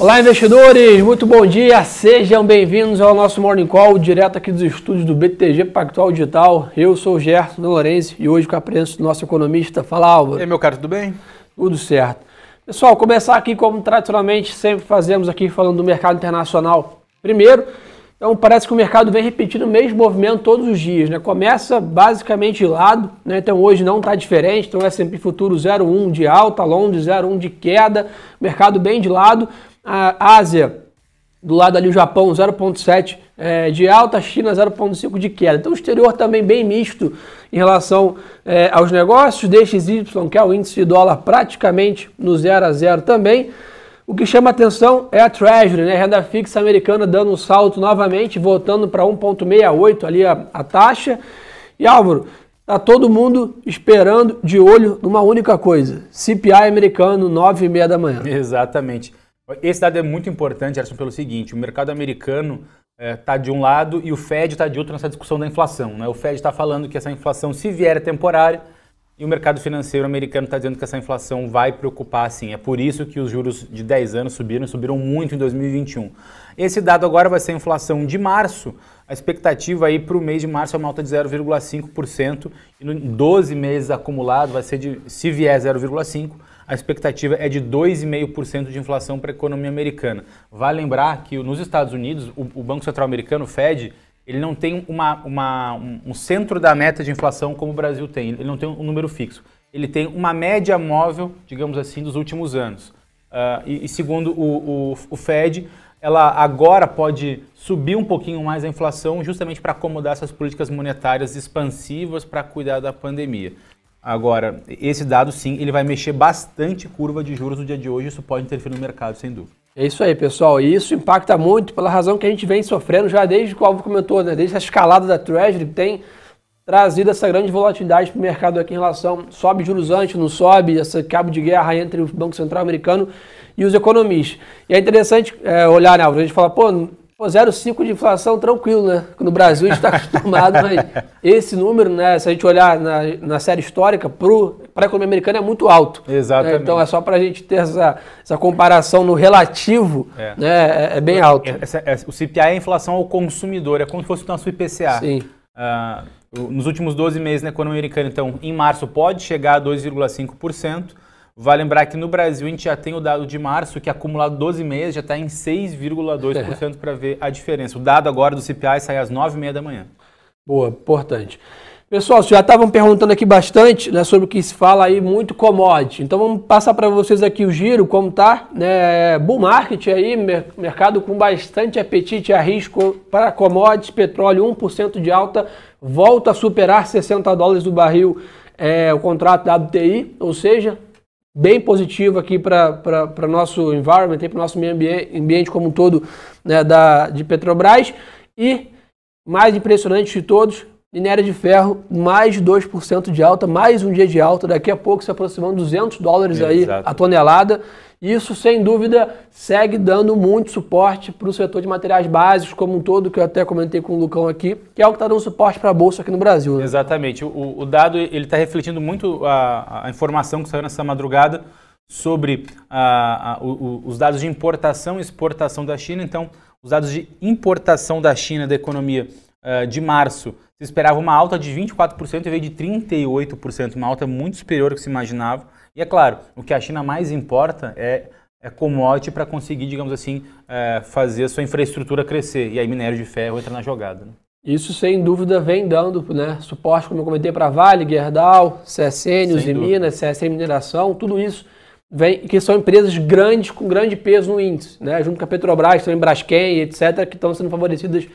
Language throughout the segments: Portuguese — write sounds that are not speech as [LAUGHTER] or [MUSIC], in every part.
Olá, investidores! Muito bom dia! Sejam bem-vindos ao nosso Morning Call, direto aqui dos estúdios do BTG Pactual Digital. Eu sou o Gerson Lourenço e hoje com a presença do nosso economista. Fala, Álvaro. E aí, meu caro, tudo bem? Tudo certo. Pessoal, começar aqui como tradicionalmente sempre fazemos aqui, falando do mercado internacional. Primeiro, então parece que o mercado vem repetindo o mesmo movimento todos os dias, né? Começa basicamente de lado, né? Então hoje não está diferente, então S&P futuro 0,1 de alta, Londres 0,1 de queda, mercado bem de lado, a Ásia, do lado ali o Japão 0,7 é, de alta, China 0,5 de queda. Então o exterior também bem misto em relação é, aos negócios, DXY, que é o índice de dólar praticamente no 0 a 0 também. O que chama atenção é a Treasury, né? renda fixa americana dando um salto novamente, voltando para 1,68 ali a, a taxa. E Álvaro, Tá todo mundo esperando de olho numa única coisa: CPI americano, 9 e meia da manhã. Exatamente. Esse dado é muito importante, Gerson, pelo seguinte: o mercado americano está é, de um lado e o Fed está de outro nessa discussão da inflação. Né? O Fed está falando que essa inflação, se vier, é temporária, e o mercado financeiro americano está dizendo que essa inflação vai preocupar sim. É por isso que os juros de 10 anos subiram e subiram muito em 2021. Esse dado agora vai ser a inflação de março. A expectativa aí para o mês de março é uma alta de 0,5% e em 12 meses acumulado vai ser de, se vier 0,5%, a expectativa é de 2,5% de inflação para a economia americana. Vale lembrar que nos Estados Unidos, o, o Banco Central Americano, o Fed, ele não tem uma, uma, um, centro da meta de inflação como o Brasil tem, ele não tem um número fixo. Ele tem uma média móvel, digamos assim, dos últimos anos. Uh, e, e, segundo o, o, o, Fed, ela agora pode subir um pouquinho mais a inflação justamente para acomodar essas políticas monetárias expansivas para cuidar da pandemia. Agora, esse dado sim, ele vai mexer bastante curva de juros no dia de hoje, isso pode interferir no mercado, sem dúvida. É isso aí, pessoal. E isso impacta muito pela razão que a gente vem sofrendo já desde que o Alvo comentou, né? Desde a escalada da Treasury, tem trazido essa grande volatilidade para o mercado aqui em relação sobe juros antes, não sobe, esse cabo de guerra entre o Banco Central americano e os economistas. E é interessante é, olhar, né, Alvo? A gente fala, pô, Pô, 0,5 de inflação tranquilo, né? No Brasil a gente está [LAUGHS] acostumado, mas esse número, né? Se a gente olhar na, na série histórica, para a economia americana é muito alto. Né? Exatamente. Né? Então é só para a gente ter essa, essa comparação no relativo, é. né? É, é bem alto. Essa, essa, o CPI é a inflação ao consumidor, é como se fosse o nosso IPCA. Sim. Uh, nos últimos 12 meses na economia americana, então, em março pode chegar a 2,5%. Vale lembrar que no Brasil a gente já tem o dado de março, que acumulado 12 meses já está em 6,2% para ver a diferença. O dado agora do CPI sai às 9h30 da manhã. Boa, importante. Pessoal, vocês já estavam perguntando aqui bastante né, sobre o que se fala aí, muito commodity. Então vamos passar para vocês aqui o giro, como tá. Né, bull market aí, mercado com bastante apetite a risco para commodities, petróleo 1% de alta, volta a superar 60 dólares do barril é, o contrato da WTI, ou seja, bem positivo aqui para o nosso environment, para o nosso meio ambiente, ambiente como um todo né, da, de Petrobras. E, mais impressionante de todos, minério de ferro, mais de 2% de alta, mais um dia de alta, daqui a pouco se aproximando 200 dólares aí a tonelada. Isso, sem dúvida, segue dando muito suporte para o setor de materiais básicos como um todo, que eu até comentei com o Lucão aqui, que é o que está dando suporte para a Bolsa aqui no Brasil. Né? Exatamente. O, o, dado ele está refletindo muito a, a, informação que saiu nessa madrugada sobre a, a, o, os dados de importação e exportação da China. Então, os dados de importação da China, da economia, uh, de março, se esperava uma alta de 24% e veio de 38%, uma alta muito superior ao que se imaginava. E é claro, o que a China mais importa é, é commodity para conseguir, digamos assim, é, fazer a sua infraestrutura crescer. E aí minério de ferro entra na jogada. Né? Isso sem dúvida vem dando né, suporte, como eu comentei, para Vale, Gerdau, CSN, Usiminas, CSN Mineração, tudo isso vem, que são empresas grandes, com grande peso no índice, né, junto com a Petrobras, também Braskem, etc., que estão sendo favorecidas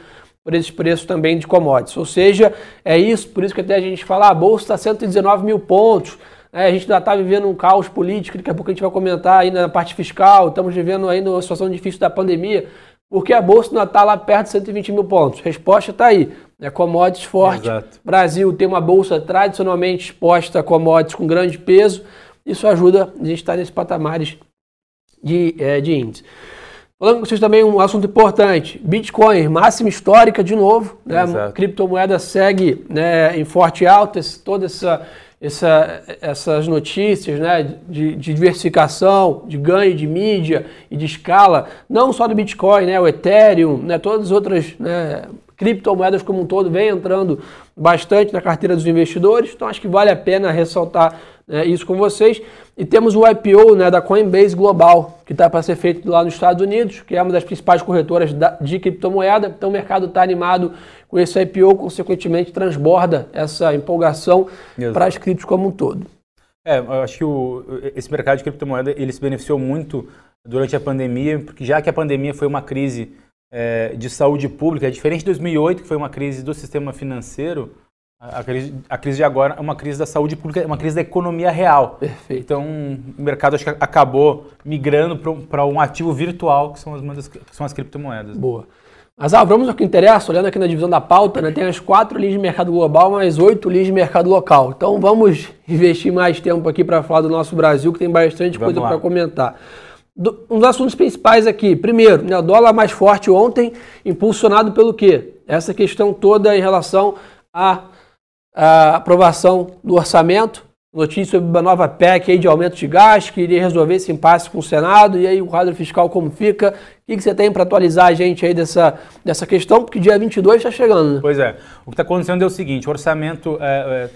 por esses preços também de commodities. Ou seja, é isso, por isso que até a gente fala, ah, a Bolsa está 119 mil pontos, é, a gente ainda está vivendo um caos político, daqui a pouco a gente vai comentar aí na parte fiscal, estamos vivendo ainda uma situação difícil da pandemia, porque a Bolsa ainda está lá perto de 120 mil pontos. Resposta está aí. É commodities forte. Exato. Brasil tem uma bolsa tradicionalmente exposta a commodities com grande peso. Isso ajuda a gente estar nesses patamares de, é, de índice. Falando com vocês também um assunto importante: Bitcoin, máxima histórica de novo. Né? A criptomoeda segue né, em forte alta, toda essa essa, essas notícias né, de, de, diversificação, de ganho de mídia e de escala, não só do Bitcoin, né, o Ethereum, né, todas as outras né, criptomoedas como um todo, vem entrando bastante na carteira dos investidores, então acho que vale a pena ressaltar né, isso com vocês. E temos o IPO né, da Coinbase Global, que está para ser feito lá nos Estados Unidos, que é uma das principais corretoras de criptomoeda. Então o mercado está animado com esse IPO, consequentemente transborda essa empolgação para as criptos como um todo. É, eu acho que o, esse mercado de criptomoeda ele se beneficiou muito durante a pandemia, porque já que a pandemia foi uma crise é, de saúde pública, é diferente de 2008, que foi uma crise do sistema financeiro, a crise, a crise de agora é uma crise da saúde pública, é uma crise da economia real. Perfeito. Então, o mercado acho que acabou migrando para um ativo virtual, que são as, que são as criptomoedas. Boa. Mas ah, vamos ao que interessa, olhando aqui na divisão da pauta, né, tem as quatro linhas de mercado global, mais oito linhas de mercado local. Então vamos [LAUGHS] investir mais tempo aqui para falar do nosso Brasil, que tem bastante vamos coisa para comentar. Do, um dos assuntos principais aqui, primeiro, né, o dólar mais forte ontem, impulsionado pelo quê? Essa questão toda em relação a a aprovação do orçamento, notícia sobre uma nova PEC aí de aumento de gás, que iria resolver esse impasse com o Senado, e aí o quadro fiscal como fica. O que, que você tem para atualizar a gente aí dessa, dessa questão? Porque dia 22 está chegando, né? Pois é. O que está acontecendo é o seguinte, o orçamento é, é,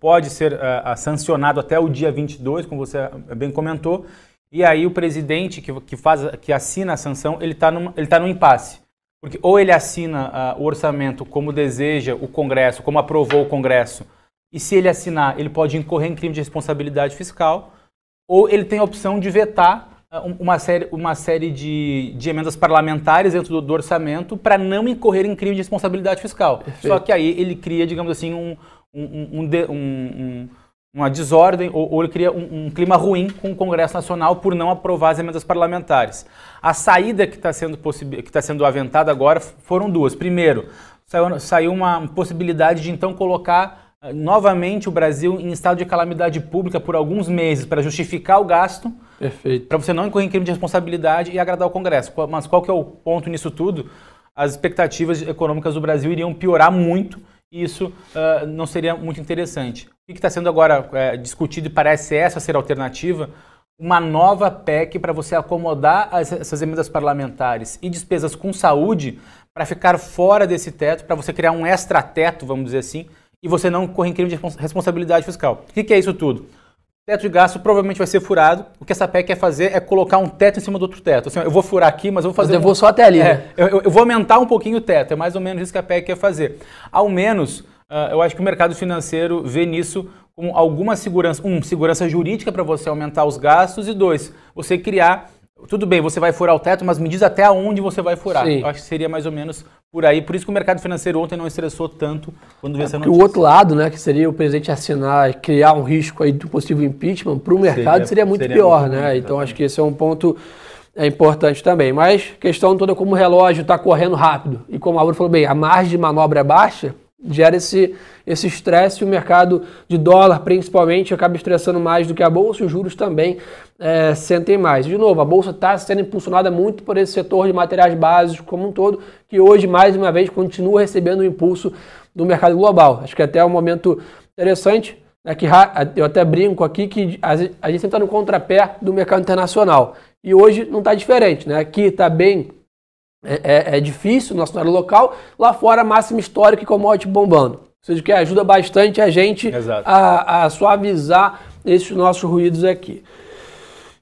pode ser é, sancionado até o dia 22, como você bem comentou, e aí o presidente que, que, faz, que assina a sanção, ele está ele tá num impasse. Porque ou ele assina uh, o orçamento como deseja o Congresso, como aprovou o Congresso, e se ele assinar, ele pode incorrer em crime de responsabilidade fiscal, ou ele tem a opção de vetar uh, uma série, uma série de, de emendas parlamentares dentro do, do orçamento para não incorrer em crime de responsabilidade fiscal. Perfeito. Só que aí ele cria, digamos assim, um, um, um, um uma desordem ou, ou ele cria um, um, clima ruim com o Congresso Nacional por não aprovar as emendas parlamentares. A saída que está sendo, que tá sendo aventada agora foram duas. Primeiro, saiu, saiu uma possibilidade de então colocar uh, novamente o Brasil em estado de calamidade pública por alguns meses para justificar o gasto. Para você não incorrer em crime de responsabilidade e agradar o Congresso. Mas qual que é o ponto nisso tudo? As expectativas econômicas do Brasil iriam piorar muito e isso uh, não seria muito interessante. O que está sendo agora é, discutido e parece essa ser a alternativa? Uma nova PEC para você acomodar as, essas emendas parlamentares e despesas com saúde para ficar fora desse teto, para você criar um extra-teto, vamos dizer assim, e você não correr em crime de responsabilidade fiscal. O que, que é isso tudo? teto de gasto provavelmente vai ser furado. O que essa PEC quer fazer é colocar um teto em cima do outro teto. Assim, eu vou furar aqui, mas eu vou fazer. Mas eu vou só até ali. É, né? eu, eu, vou aumentar um pouquinho o teto. É mais ou menos isso que a PEC quer fazer. Ao menos, uh, eu acho que o mercado financeiro vê nisso como alguma segurança. Um, segurança jurídica para você aumentar os gastos. E dois, você criar tudo bem, você vai furar o teto, mas me diz até onde você vai furar. Sim. Eu acho que seria mais ou menos por aí. Por isso que o mercado financeiro ontem não estressou tanto quando veio é, essa notícia. o outro lado, né, que seria o presidente assinar criar um risco aí do possível impeachment, para o mercado seria, seria muito seria pior, muito né? Muito, então acho que esse é um ponto é importante também. Mas questão toda como o relógio está correndo rápido e como a Laura falou bem, a margem de manobra é baixa, gera esse esse estresse o mercado de dólar, principalmente, acaba estressando mais do que a bolsa e os juros também é, sentem mais. De novo, a bolsa está sendo impulsionada muito por esse setor de materiais básicos como um todo, que hoje, mais uma vez, continua recebendo o impulso do mercado global. Acho que até é um momento interessante, né, que eu até brinco aqui que a gente está no contrapé do mercado internacional. E hoje não está diferente. Né? Aqui está bem é, é, é, difícil no nosso cenário local, lá fora máximo histórico e commodity bombando. Ou seja, que ajuda bastante a gente a, a, suavizar esses nossos ruídos aqui.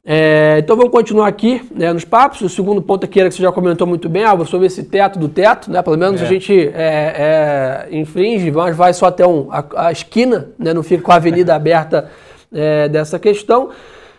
É, então vamos continuar aqui né, nos papos. O segundo ponto aqui era que você já comentou muito bem, Álvaro, sobre esse teto do teto, né? Pelo menos é. a gente é, é, infringe, mas vai só até um, a, a esquina, né? Não fica com a avenida [LAUGHS] aberta é, dessa questão.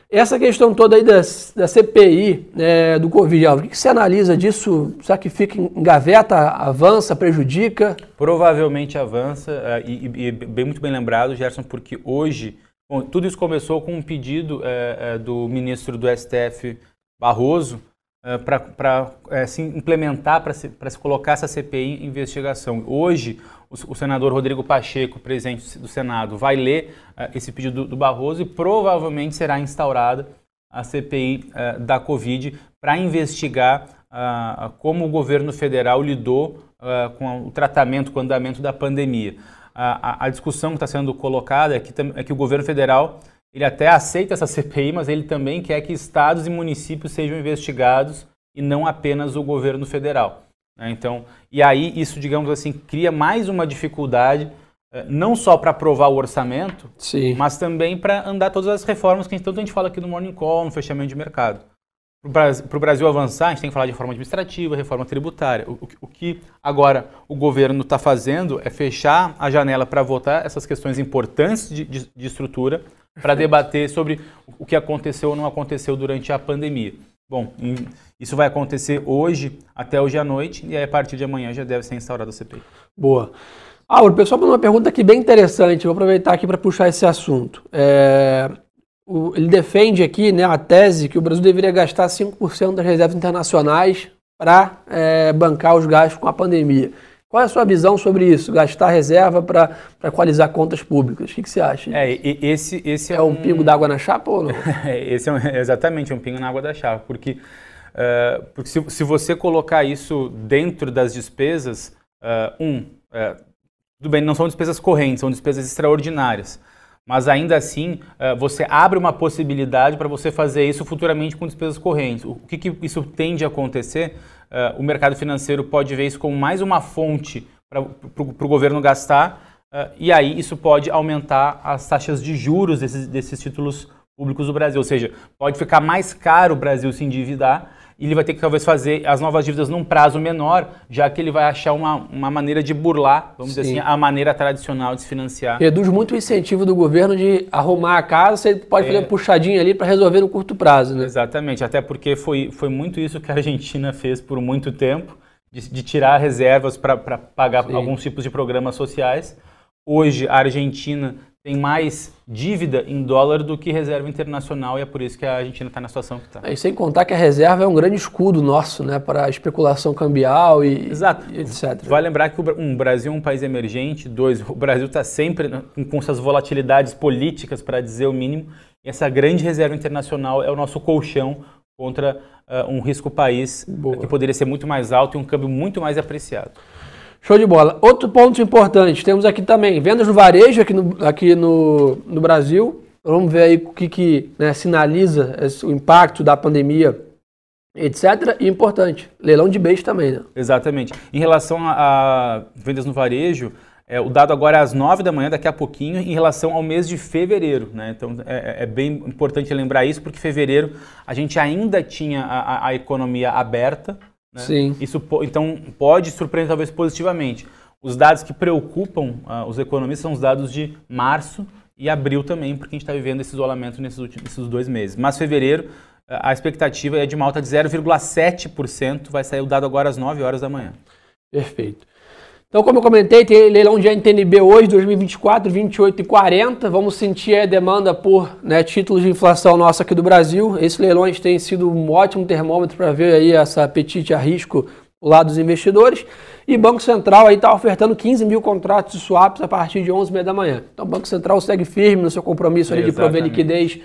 Essa questão toda aí da, da CPI né, do Covid, o que, que você analisa disso? Será que fica em gaveta, avança, prejudica? Provavelmente avança, é, e, e, bem muito bem lembrado, Gerson, porque hoje, bom, tudo isso começou com um pedido é, é, do ministro do STF, Barroso, é, para é, se implementar, para se, se colocar essa CPI em investigação. Hoje, o, senador Rodrigo Pacheco, presidente do Senado, vai ler uh, esse pedido do, do, Barroso e provavelmente será instaurada a CPI uh, eh, da Covid para investigar uh, como o governo federal lidou com o tratamento, com o andamento da pandemia. a, a discussão que está sendo colocada é que, é que o governo federal ele até aceita essa CPI, mas ele também quer que estados e municípios sejam investigados e não apenas o governo federal. Né? Então, e aí isso, digamos assim, cria mais uma dificuldade eh, não só para aprovar o orçamento, Sim. mas também para andar todas as reformas que a gente, tanto a gente fala aqui no Morning Call, no fechamento de mercado. Para o Brasil avançar, a gente tem que falar de reforma administrativa, reforma tributária. O, o que agora o governo está fazendo é fechar a janela para votar essas questões importantes de, de, de estrutura, para debater sobre o que aconteceu ou não aconteceu durante a pandemia. Bom, isso vai acontecer hoje, até hoje à noite, e aí a partir de amanhã já deve ser instaurada a CPI. Boa. Ah, o pessoal mandou uma pergunta aqui bem interessante, vou aproveitar aqui para puxar esse assunto. É, o, ele defende aqui né, a tese que o Brasil deveria gastar 5% das reservas internacionais para é, bancar os gastos com a pandemia. Qual é a sua visão sobre isso? Gastar reserva para equalizar contas públicas? O que, que, você acha? É, esse, esse é, é um, um pingo d'água na chapa ou não? [LAUGHS] esse é um, exatamente um pingo na água da chapa, porque, uh, porque se, se, você colocar isso dentro das despesas, uh, um, uh, tudo bem, não são despesas correntes, são despesas extraordinárias. Mas ainda assim, você abre uma possibilidade para você fazer isso futuramente com despesas correntes. O que, que isso tende a acontecer? o mercado financeiro pode ver isso como mais uma fonte para o governo gastar, e aí isso pode aumentar as taxas de juros desses, desses títulos públicos do Brasil. Ou seja, pode ficar mais caro o Brasil se endividar ele vai ter que talvez fazer as novas dívidas num prazo menor, já que ele vai achar uma, uma maneira de burlar, vamos Sim. dizer assim, a maneira tradicional de se financiar. Reduz muito o incentivo do governo de arrumar a casa, você pode é. fazer uma puxadinha ali para resolver no curto prazo, né? Exatamente, até porque foi, foi muito isso que a Argentina fez por muito tempo, de, de tirar reservas para pagar Sim. alguns tipos de programas sociais. Hoje a Argentina tem mais dívida em dólar do que reserva internacional e é por isso que a Argentina está na situação que está. É, e sem contar que a reserva é um grande escudo nosso né, para a especulação cambial e, Exato. E etc. Vai lembrar que o um, Brasil é um país emergente, dois, o Brasil está sempre com suas volatilidades políticas, para dizer o mínimo, e essa grande reserva internacional é o nosso colchão contra uh, um risco país Boa. que poderia ser muito mais alto e um câmbio muito mais apreciado. Show de bola. Outro ponto importante, temos aqui também vendas no varejo aqui no, aqui no, no Brasil. Vamos ver aí o que, que né, sinaliza esse, o impacto da pandemia, etc. E importante, leilão de beijo também, né? Exatamente. Em relação a, a vendas no varejo, é, o dado agora é às 9 da manhã, daqui a pouquinho, em relação ao mês de fevereiro. Né? Então é, é, é bem importante lembrar isso, porque fevereiro a gente ainda tinha a, a, a economia aberta, né? Sim. Isso então pode surpreender talvez positivamente. Os dados que preocupam uh, os economistas são os dados de março e abril também, porque a gente está vivendo esse isolamento nesses, últimos, nesses dois meses. Mas fevereiro, a expectativa é de uma alta de 0,7%, vai sair o dado agora às 9 horas da manhã. Perfeito. Então, como eu comentei, tem leilão de NTNB hoje, 2024, 28 e 40. Vamos sentir a demanda por né, títulos de inflação nossa aqui do Brasil. Esses leilões têm sido um ótimo termômetro para ver aí essa apetite a risco do lado dos investidores. E Banco Central aí está ofertando 15 mil contratos de swaps a partir de 11h30 da manhã. Então, o Banco Central segue firme no seu compromisso ali de prover liquidez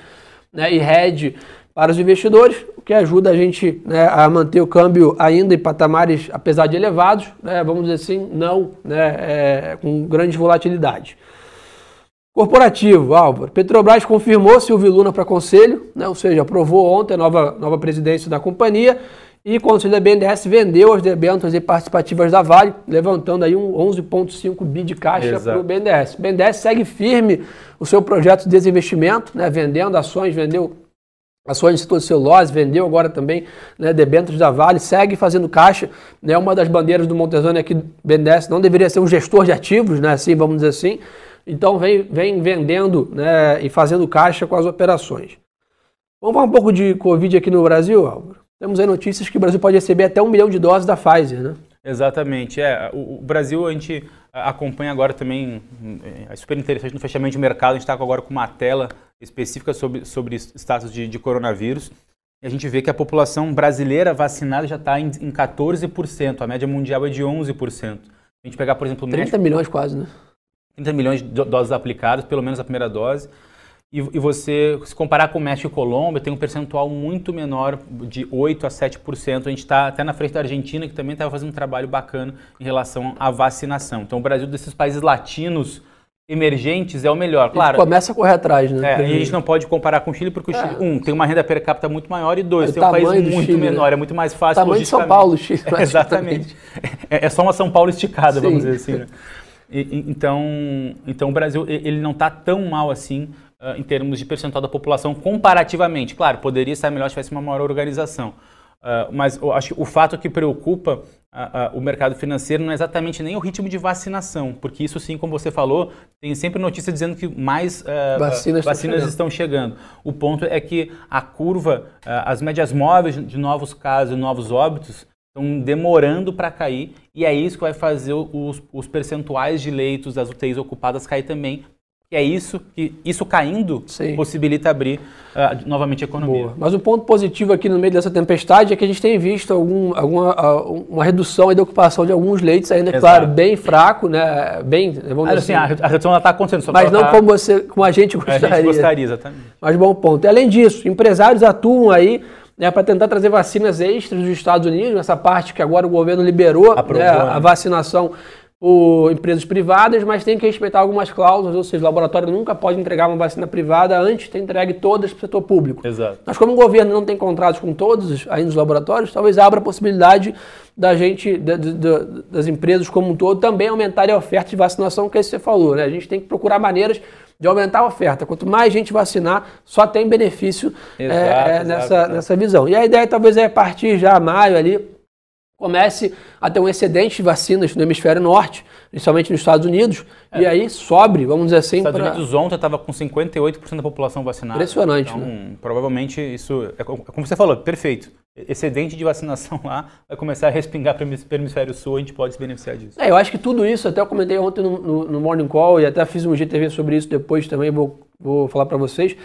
né, e hedge para os investidores, o que ajuda a gente né, a manter o câmbio ainda em patamares, apesar de elevados, né, vamos dizer assim, não né, é, com grande volatilidade. Corporativo, Álvaro. Petrobras confirmou Silvio Luna para conselho, né, ou seja, aprovou ontem a nova, nova presidência da companhia e o conselho da BNDES vendeu as debêntures e participativas da Vale, levantando aí um 11,5 bi de caixa para o BNDES. O BNDES segue firme o seu projeto de desinvestimento, né, vendendo ações, vendeu ações de setor de celulose, vendeu agora também né, debêntures da Vale, segue fazendo caixa. Né, uma das bandeiras do Montezano é que BNDES não deveria ser um gestor de ativos, né, assim, vamos dizer assim. Então vem, vem vendendo né, e fazendo caixa com as operações. Vamos falar um pouco de Covid aqui no Brasil, Álvaro? Temos aí notícias que o Brasil pode receber até um milhão de doses da Pfizer, né? Exatamente. É, o, o Brasil, a gente acompanha agora também, é super interessante no fechamento de mercado, a gente está agora com uma tela específica sobre, sobre status de, de coronavírus. E a gente vê que a população brasileira vacinada já está em, em 14%, a média mundial é de 11%. A gente pegar, por exemplo, o 30 México, milhões quase, né? 30 milhões de doses aplicadas, pelo menos a primeira dose. e, e, você, se comparar com o México e Colômbia, tem um percentual muito menor, de 8% a 7%. A gente está até na frente da Argentina, que também estava fazendo um trabalho bacana em relação à vacinação. Então, o Brasil, desses países latinos emergentes, é o melhor. Claro. começa a correr atrás, né? É, a gente não pode comparar com o Chile, porque o Chile, é. um, tem uma renda per capita muito maior, e dois, tem um país muito Chile, menor, né? é muito mais fácil. Tamanho de São Paulo, Chile. É, [LAUGHS] exatamente. É, é, só uma São Paulo esticada, Sim. vamos dizer assim. Né? E, então, então, o Brasil ele não está tão mal assim uh, em termos de percentual da população comparativamente. Claro, poderia estar melhor se tivesse uma maior organização. Uh, mas eu acho que o fato que preocupa uh, o mercado financeiro não é exatamente nem o ritmo de vacinação, porque isso sim, como você falou, tem sempre notícia dizendo que mais vacinas, vacinas estão, chegando. O ponto é que a curva, as médias móveis de novos casos e novos óbitos estão demorando para cair e é isso que vai fazer os, os percentuais de leitos das UTIs ocupadas cair também, que é isso que isso caindo Sim. possibilita abrir uh, novamente a economia. Boa. Mas o ponto positivo aqui no meio dessa tempestade é que a gente tem visto algum, alguma uh, uma redução da ocupação de alguns leitos, ainda Exato. claro bem fraco, né? Bem, vamos Mas, assim, assim, a redução está acontecendo, mas não tá... como você, como a gente gostaria. [LAUGHS] A gente gostaria, exatamente. Mas bom ponto. E, além disso, empresários atuam aí né, para tentar trazer vacinas extras dos Estados Unidos, nessa parte que agora o governo liberou né, a né? vacinação por empresas privadas, mas tem que respeitar algumas cláusulas, ou seja, o laboratório nunca pode entregar uma vacina privada antes de ter entregue todas para o setor público. Exato. Mas como o governo não tem contratos com todos ainda os laboratórios, talvez abra a possibilidade da gente, de, de, das empresas como um todo, também aumentarem a oferta de vacinação, que é isso que você falou. Né? A gente tem que procurar maneiras de aumentar a oferta. Quanto mais gente vacinar, só tem benefício exato, é, é, nessa, exato. nessa visão. E a ideia talvez é partir já maio ali, comece a ter um excedente de vacinas no hemisfério norte, principalmente nos Estados Unidos, é. e aí sobre, vamos dizer assim. Estados pra... Unidos ontem estava com 58% da população vacinada. Impressionante. Então, né? provavelmente isso, é como você falou, perfeito. Excedente de vacinação lá vai começar a respingar para o hemisfério sul, a gente pode se beneficiar disso. É, eu acho que tudo isso, até eu comentei ontem no, no, no Morning Call e até fiz um GTV sobre isso depois também, vou, vou falar para vocês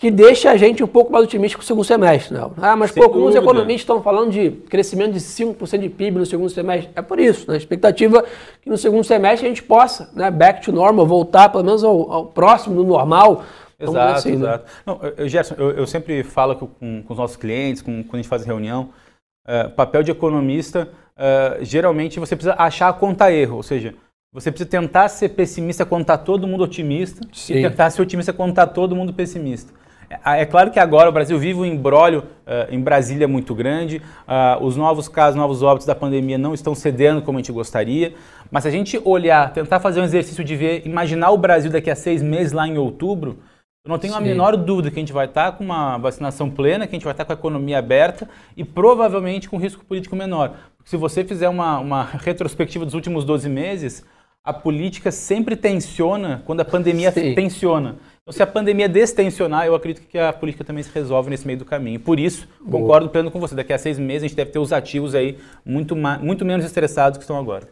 que deixa a gente um pouco mais otimista com o segundo semestre. Não. Ah, mas pô, como os economistas estão falando de crescimento de 5% de PIB no segundo semestre, é por isso. Né? A expectativa é que no segundo semestre a gente possa, né, back to normal, voltar pelo menos ao, ao próximo do normal. Exato, assim, né? exato. Né? Não, eu, Gerson, eu, eu, sempre falo com, com, os nossos clientes, com, quando a gente faz reunião, uh, papel de economista, uh, geralmente você precisa achar a conta erro, ou seja, você precisa tentar ser pessimista quando está todo mundo otimista Sim. e tentar ser otimista quando está todo mundo pessimista. É, é claro que agora o Brasil vive um embrólio uh, em Brasília muito grande, uh, os novos casos, novos óbitos da pandemia não estão cedendo como a gente gostaria, mas se a gente olhar, tentar fazer um exercício de ver, imaginar o Brasil daqui a seis meses, lá em outubro, eu não tenho Sim. a menor dúvida que a gente vai estar com uma vacinação plena, que a gente vai estar com a economia aberta e provavelmente com risco político menor. Porque se você fizer uma, uma retrospectiva dos últimos 12 meses, a política sempre tensiona quando a pandemia Sim. tensiona. Então, se a pandemia destensionar, eu acredito que a política também se resolve nesse meio do caminho. Por isso, Boa. concordo pleno com você. Daqui a seis meses a gente deve ter os ativos aí muito, muito menos estressados que estão agora.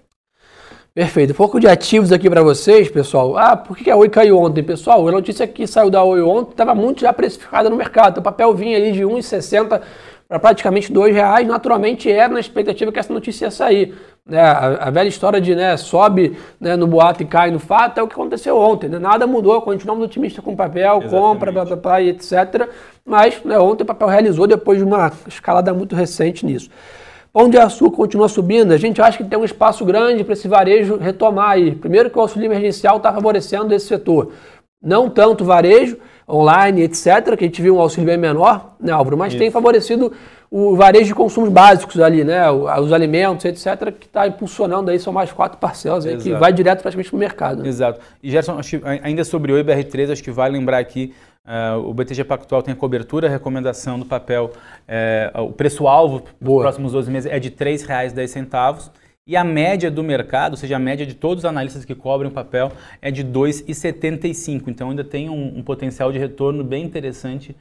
Perfeito. Um pouco de ativos aqui para vocês, pessoal. Ah, por que a Oi caiu ontem, pessoal? A notícia que saiu da Oi ontem estava muito já precificada no mercado. O papel vinha ali de 1,60 para praticamente R$ reais. Naturalmente era na expectativa que essa notícia ia sair. Né, a, a, velha história de né, sobe né, no boato e cai no fato é o que aconteceu ontem. Né? Nada mudou, continuamos otimistas com papel, Exatamente. compra, blá, blá, blá, etc. Mas né, ontem o papel realizou depois de uma escalada muito recente nisso. Pão de açúcar continua subindo, a gente acha que tem um espaço grande para esse varejo retomar aí. Primeiro que o auxílio emergencial está favorecendo esse setor. Não tanto varejo, online, etc., que a gente viu um auxílio bem menor, né, Álvaro? Mas Isso. tem favorecido o varejo de consumos básicos ali, né? Os alimentos, etc., que está impulsionando aí, são mais quatro parcelas aí, que vai direto praticamente para o mercado. Né? Exato. E Gerson, ainda sobre o IBR3, acho que vale lembrar aqui, uh, o BTG Pactual tem a cobertura, a recomendação do papel, uh, o preço-alvo para os próximos 12 meses é de R$ 3,10. E a média do mercado, ou seja, a média de todos os analistas que cobrem o papel é de 2,75. Então ainda tem um, um potencial de retorno bem interessante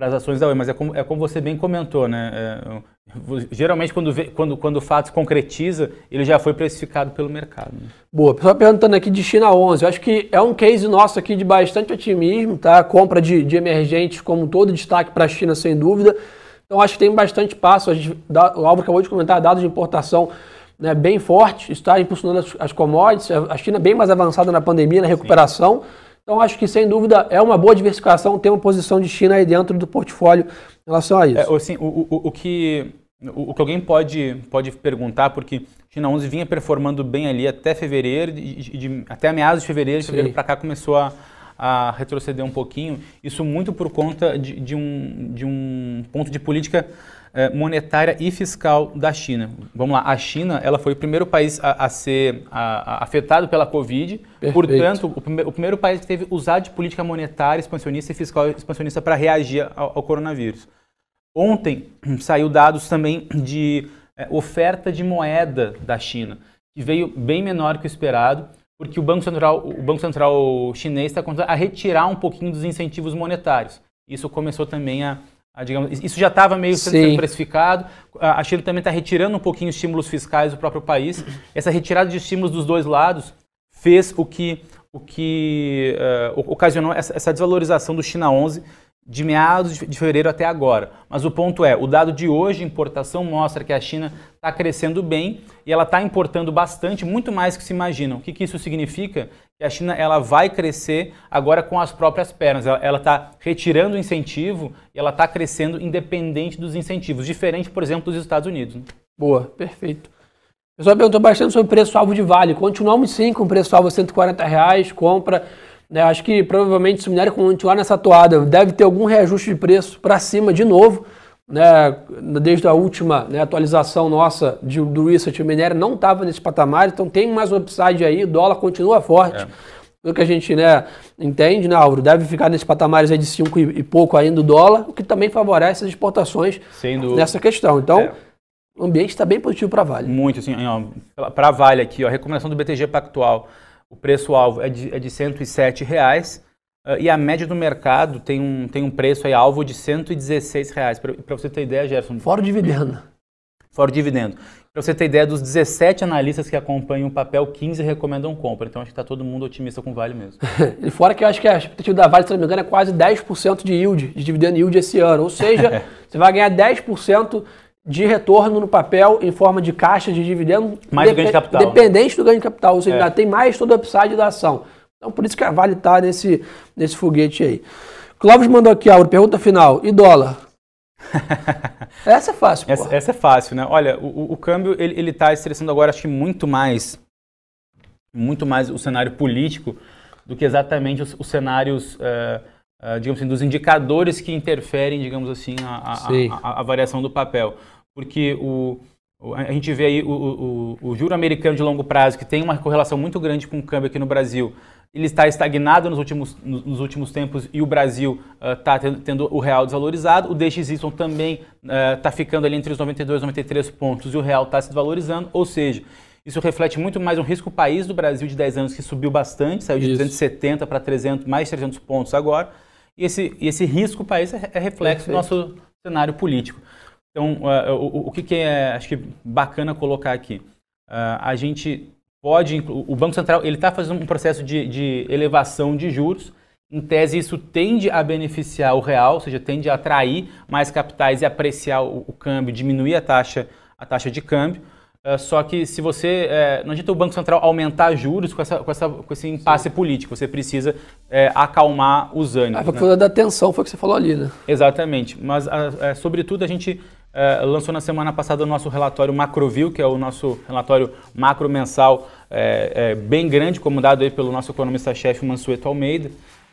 para as ações da Oi, mas é como, é como você bem comentou, né? É, geralmente, quando, vê, quando, quando o fato se concretiza, ele já foi precificado pelo mercado. Né? Boa, pessoal perguntando aqui de China 11, eu acho que é um case nosso aqui de bastante otimismo, tá? Compra de, de emergentes como todo destaque para a China, sem dúvida. Então, acho que tem bastante passo. A gente, o Álvaro acabou de comentar dados de importação né, bem forte, está impulsionando as, as commodities, a China bem mais avançada na pandemia, na recuperação. Sim Então acho que sem dúvida é uma boa diversificação ter uma posição de China aí dentro do portfólio em relação a isso. É, assim, o, o, o, que, o, o, que alguém pode, pode perguntar, porque China 11 vinha performando bem ali até fevereiro, de, de, até meados de fevereiro, de fevereiro para cá começou a, a retroceder um pouquinho. Isso muito por conta de, de um, de um ponto de política monetária e fiscal da China. Vamos lá, a China ela foi o primeiro país a, a ser a, a, afetado pela Covid, Perfeito. portanto, o, prime, o, primeiro país que teve usado de política monetária expansionista e fiscal expansionista para reagir ao, ao, coronavírus. Ontem [CLEARS THROAT] saiu dados também de é, oferta de moeda da China, que veio bem menor que o esperado, porque o Banco Central, o Banco Central chinês está a retirar um pouquinho dos incentivos monetários. Isso começou também a, ah, digamos, isso já estava meio sendo precificado. A China também está retirando um pouquinho os estímulos fiscais do próprio país. Essa retirada de estímulos dos dois lados fez o que, o que uh, ocasionou essa, essa, desvalorização do China 11 de meados de fevereiro até agora. Mas o ponto é, o dado de hoje, importação, mostra que a China está crescendo bem e ela está importando bastante, muito mais que se imagina. O que, que, isso significa? Que a China ela vai crescer agora com as próprias pernas. Ela está retirando o incentivo e ela está crescendo independente dos incentivos, diferente, por exemplo, dos Estados Unidos. Né? Boa, perfeito. O pessoal perguntou bastante sobre o preço-alvo de Vale. Continuamos sim com preço-alvo a 140 reais, compra né, acho que provavelmente se o minério continuar nessa toada, deve ter algum reajuste de preço para cima de novo. Né, desde a última né, atualização nossa de, do research, o minério não estava nesse patamar, então tem mais um upside aí, o dólar continua forte. É. Pelo que a gente né, entende, né, Álvaro, deve ficar nesses patamares aí de 5 e, e, pouco ainda o dólar, o que também favorece as exportações nessa questão. Então, é. o ambiente está bem positivo para a Vale. Muito, assim, para a Vale aqui, ó, a recomendação do BTG Pactual o preço-alvo é de, é de 107 reais. Uh, e a média do mercado tem um, tem um preço aí alvo de 116 reais. Para você ter ideia, Gerson. Fora o dividendo. Fora o dividendo. Para você ter ideia, dos 17 analistas que acompanham o papel, 15 recomendam compra. Então acho que está todo mundo otimista com o Vale mesmo. [LAUGHS] e fora que eu acho que a expectativa da Vale, se não me engano, é quase 10% de yield, de dividendo yield esse ano. Ou seja, [LAUGHS] você vai ganhar 10% de retorno no papel em forma de caixa de dividendo. Mais do ganho de capital. Dependente do ganho de capital, ou seja, é. ainda tem mais todo o upside da ação. Então, por isso que a Vale está nesse, nesse foguete aí. Clóvis mandou aqui, Auro, pergunta final. E dólar? [LAUGHS] essa é fácil, pô. Essa, essa, é fácil, né? Olha, o, o câmbio, ele está estressando agora, acho que muito mais, muito mais o cenário político do que exatamente os, os cenários... Uh, uh, digamos assim, dos indicadores que interferem, digamos assim, a, a, a, a variação do papel. Porque o, a gente vê aí o, o, o, juro americano de longo prazo, que tem uma correlação muito grande com o câmbio aqui no Brasil, ele está estagnado nos últimos, nos últimos tempos e o Brasil está uh, tendo, tendo, o real desvalorizado. O DXY também está uh, ficando ali entre os 92 e 93 pontos e o real está se desvalorizando. Ou seja, isso reflete muito mais um risco país do Brasil de 10 anos que subiu bastante, saiu de Isso. 270 para 300, mais 300 pontos agora. E esse, esse risco para isso é, é reflexo Perfeito. do nosso cenário político. Então, uh, o, o que, que, é, acho que bacana colocar aqui? Uh, a gente pode, o Banco Central ele está fazendo um processo de, de, elevação de juros. Em tese, isso tende a beneficiar o real, ou seja, tende a atrair mais capitais e apreciar o, o câmbio, diminuir a taxa, a taxa de câmbio. Uh, só que se você. É, não adianta o Banco Central aumentar juros com, essa, com, essa, com esse impasse Sim. político. Você precisa é, acalmar os ânimos. A né? da tensão foi o que você falou ali, né? Exatamente. Mas, é, sobretudo, a gente é, lançou na semana passada o nosso relatório Macroview, que é o nosso relatório macro mensal é, bem grande, como dado aí pelo nosso economista-chefe Mansueto Almeida.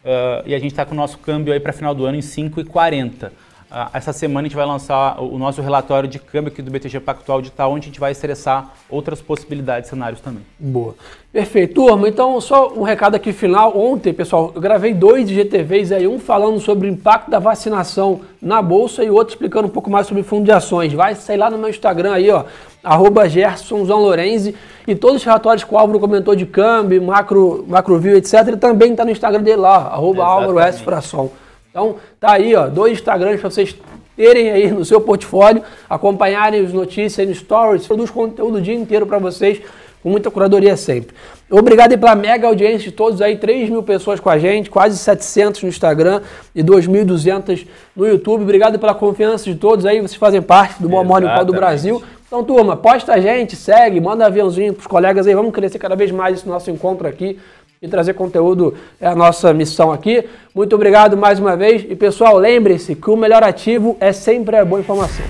Uh, e a gente está com o nosso câmbio aí para final do ano em 5,40. Ah, essa semana a gente vai lançar o nosso relatório de câmbio aqui do BTG Pactual Digital, onde a gente vai estressar outras possibilidades, cenários também. Boa. Perfeito. Turma, então só um recado aqui final. Ontem, pessoal, eu gravei dois GTVs aí, um falando sobre o impacto da vacinação na Bolsa e o outro explicando um pouco mais sobre fundo de ações. Vai sair lá no meu Instagram aí, ó, arroba Lorenzi, e todos os relatórios que o Álvaro comentou de câmbio, macro, macroview, etc, também está no Instagram dele lá, arroba Álvaro S. Fração. Então, tá aí, ó, dois Instagrams para vocês terem aí no seu portfólio, acompanharem as notícias no Stories, produz conteúdo o dia inteiro para vocês, com muita curadoria sempre. Obrigado aí pela mega audiência de todos aí, 3 mil pessoas com a gente, quase 700 no Instagram e 2.200 no YouTube. Obrigado pela confiança de todos aí, vocês fazem parte do Boa Morning Call do Brasil. Então, turma, posta a gente, segue, manda aviãozinho pros colegas aí, vamos crescer cada vez mais esse nosso encontro aqui e trazer conteúdo é a nossa missão aqui. Muito obrigado mais uma vez e pessoal, lembre-se que o melhor ativo é sempre a boa informação.